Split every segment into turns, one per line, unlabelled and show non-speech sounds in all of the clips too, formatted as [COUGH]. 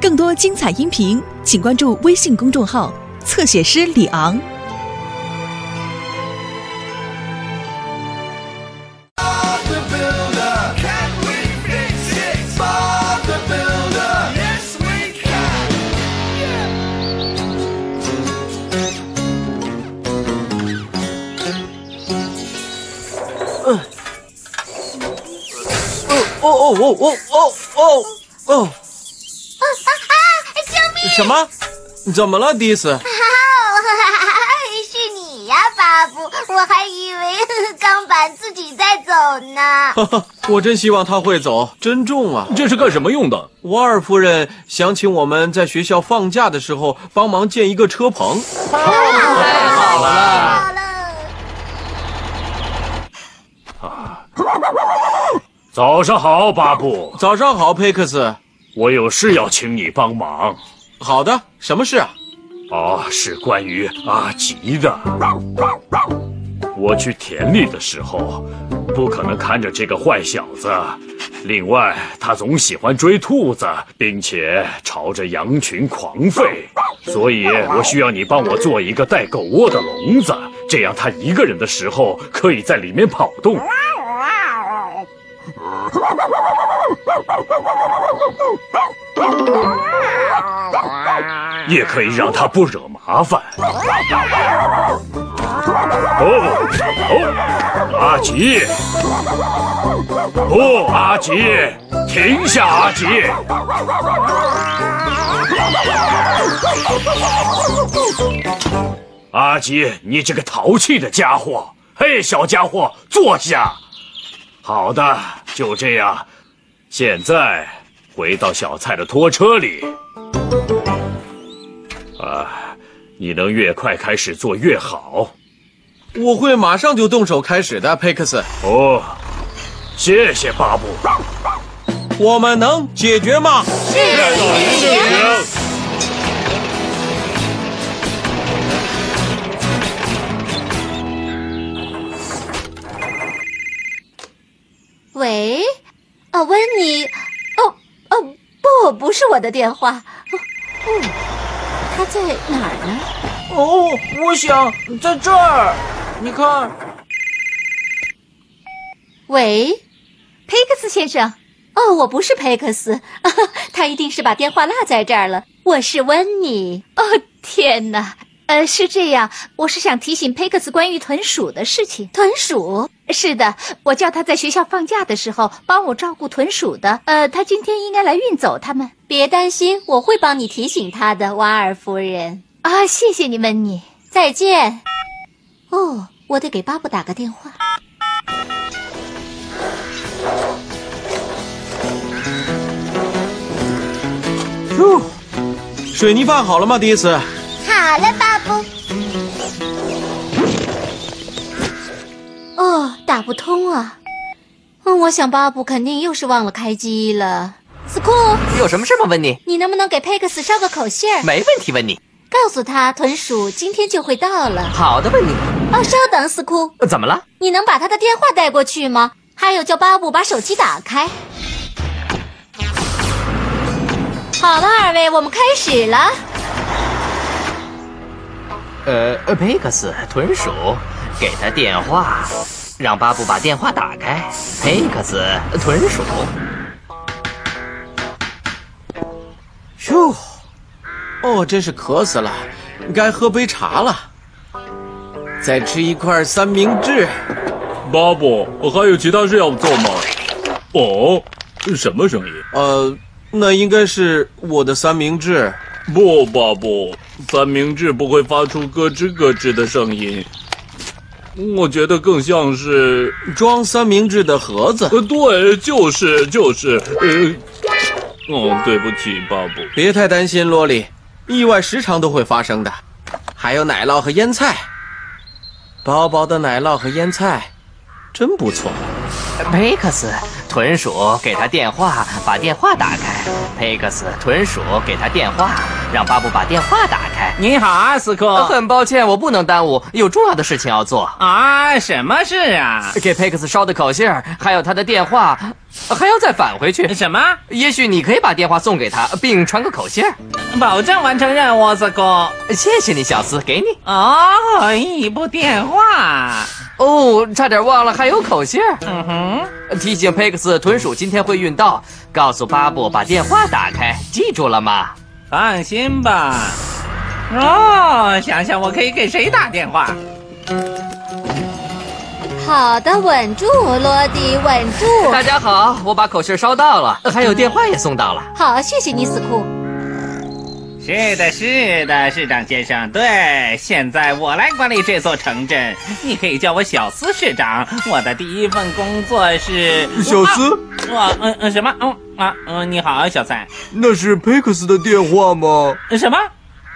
更多精彩音频，请关注微信公众号“侧写师李昂”。
嗯，哦哦哦哦
哦哦哦。哦哦哦哦！
救命！
什么？怎么了，迪斯？[LAUGHS]
是你呀，巴布！我还以为钢板自己在走呢。
哈哈，我真希望他会走，真重啊！
这是干什么用的？
瓦尔夫人想请我们在学校放假的时候帮忙建一个车棚。
太好了！
早上好，巴布。
早上好，佩克斯。
我有事要请你帮忙。
好的，什么事啊？
哦，是关于阿吉的。我去田里的时候，不可能看着这个坏小子。另外，他总喜欢追兔子，并且朝着羊群狂吠，所以我需要你帮我做一个带狗窝的笼子，这样他一个人的时候可以在里面跑动。也可以让他不惹麻烦。哦哦，阿吉！不，阿吉，停下，阿吉！阿吉，你这个淘气的家伙！嘿，小家伙，坐下。好的，就这样。现在回到小蔡的拖车里。啊，你能越快开始做越好。
我会马上就动手开始的，佩克斯。
哦，谢谢巴布。
我们能解决吗？
喂，我的电话，哦，哦他在哪儿呢？
哦，我想在这儿。你看，
喂，佩克斯先生，哦，我不是佩克斯，[LAUGHS] 他一定是把电话落在这儿了。我是温妮。哦，天哪！呃，是这样，我是想提醒佩克斯关于豚鼠的事情。豚鼠？是的，我叫他在学校放假的时候帮我照顾豚鼠的。呃，他今天应该来运走它们。别担心，我会帮你提醒他的，瓦尔夫人。啊，谢谢你，们，你。再见。哦，我得给巴布打个电话。
哟，水泥饭好了吗，迪斯？
好了，巴布。
哦，打不通啊！嗯，我想巴布肯定又是忘了开机了。斯库，
有什么事吗，问你？
你能不能给佩克斯捎个口信儿？
没问题，问你。
告诉他豚鼠今天就会到了。
好的，问你。
哦，稍等，斯库，
呃怎么了？
你能把他的电话带过去吗？还有，叫巴布把手机打开。好了，二位，我们开始了。
呃，呃佩克斯，豚鼠，给他电话，让巴布把电话打开。佩克斯，豚鼠。
哟，哦，真是渴死了，该喝杯茶了。再吃一块三明治。
巴布，还有其他事要做吗？哦，什么声音？
呃，那应该是我的三明治。
不，巴布，三明治不会发出咯吱咯吱的声音。我觉得更像是……
装三明治的盒子。
呃，对，就是就是，呃，哦，对不起，巴布。
别太担心，罗莉，意外时常都会发生的。还有奶酪和腌菜，薄薄的奶酪和腌菜，真不错。
佩克斯，豚鼠，给他电话，把电话打开。佩克斯，豚鼠，给他电话，让巴布把电话打开。
你好啊，斯库。
很抱歉，我不能耽误，有重要的事情要做。
啊，什么事啊？
给佩克斯捎的口信，还有他的电话，还要再返回去。
什么？
也许你可以把电话送给他，并传个口信儿。
保证完成任务，四哥。
谢谢你，小斯，给你。
哦，一部电话。
哦，差点忘了还有口信儿。
嗯哼，
提醒佩克斯豚鼠今天会运到，告诉巴布把电话打开，记住了吗？
放心吧。哦，想想我可以给谁打电话？
好的，稳住，罗迪，稳住。
大家好，我把口信烧到了，还有电话也送到了。
好，谢谢你，斯库。
是的，是的，市长先生。对，现在我来管理这座城镇，你可以叫我小斯市长。我的第一份工作是 [LAUGHS]
小斯。
我嗯嗯什么嗯啊嗯你好，小蔡。
那是佩克斯的电话吗？
什么？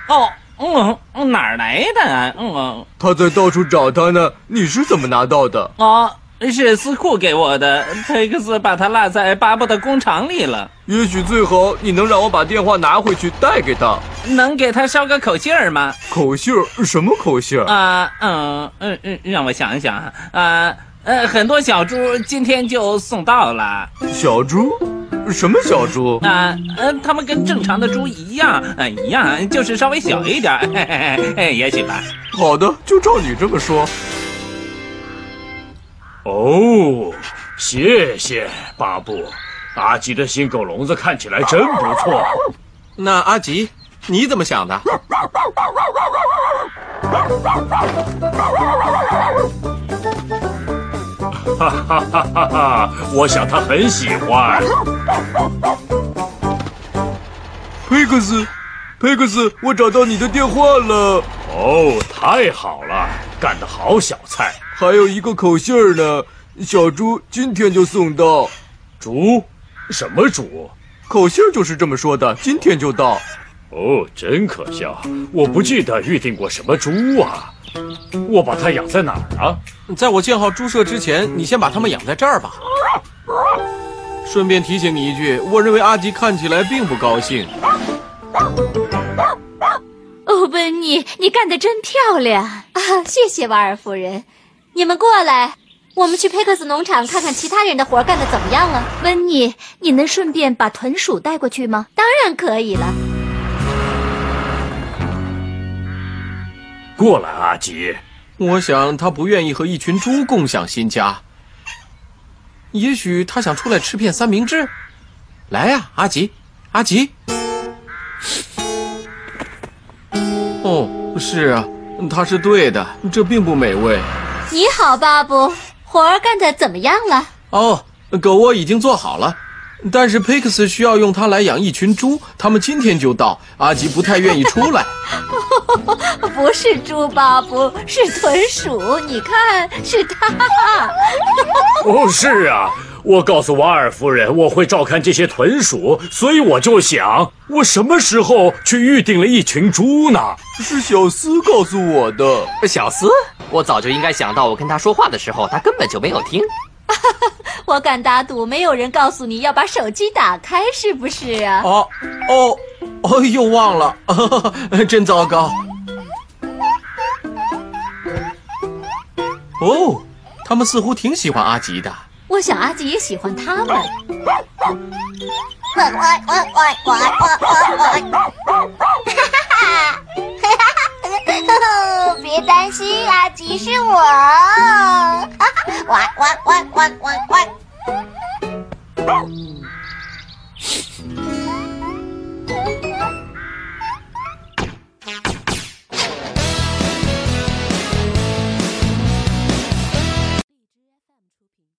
哦嗯嗯哪儿来的？嗯
他在到处找他呢。你是怎么拿到的？
哦，是斯库给我的。佩克斯把它落在巴布的工厂里了。
也许最好你能让我把电话拿回去带给他。
能给他捎个口信儿吗？
口信儿？什么口信儿？
啊嗯嗯嗯，让我想一想啊呃，很多小猪今天就送到了。
小猪？什么小猪？[LAUGHS]
啊呃，它们跟正常的猪一样，呃，一样，就是稍微小一点，[LAUGHS] 嘿嘿嘿，也许吧。
好的，就照你这么说。
哦，谢谢巴布。阿吉的新狗笼子看起来真不错。[LAUGHS]
那阿吉，你怎么想的？
哈哈哈哈哈！我想他很喜欢。
佩克斯，佩克斯，我找到你的电话了。
哦，太好了，干得好，小蔡。
还有一个口信儿呢，小猪今天就送到。
猪？什么猪？
口信儿就是这么说的，今天就到。
哦，真可笑，我不记得预定过什么猪啊。我把它养在哪儿啊？
在我建好猪舍之前，你先把它们养在这儿吧。顺便提醒你一句，我认为阿吉看起来并不高兴。
哦，温妮，你干得真漂亮啊！谢谢瓦尔夫人。你们过来，我们去佩克斯农场看看其他人的活干得怎么样了。温妮，你能顺便把豚鼠带过去吗？当然可以了。
过来，阿吉。
我想他不愿意和一群猪共享新家。也许他想出来吃片三明治。来呀，阿吉，阿吉。哦，是啊，他是对的，这并不美味。
你好，巴布，活儿干得怎么样了？
哦，狗窝已经做好了，但是佩克斯需要用它来养一群猪，他们今天就到。阿吉不太愿意出来。
不是猪，巴布，是豚鼠。你看，是它。
哦，是啊，我告诉瓦尔夫人我会照看这些豚鼠，所以我就想，我什么时候去预定了一群猪呢？
是小斯告诉我的。
小斯，我早就应该想到，我跟他说话的时候，他根本就没有听。[LAUGHS]
我敢打赌，没有人告诉你要把手机打开，是不是啊？
哦哦哦，又忘了，[LAUGHS] 真糟糕。哦，他们似乎挺喜欢阿吉的。
我想阿吉也喜欢他们。[LAUGHS]
别担心，阿吉是我。[LAUGHS]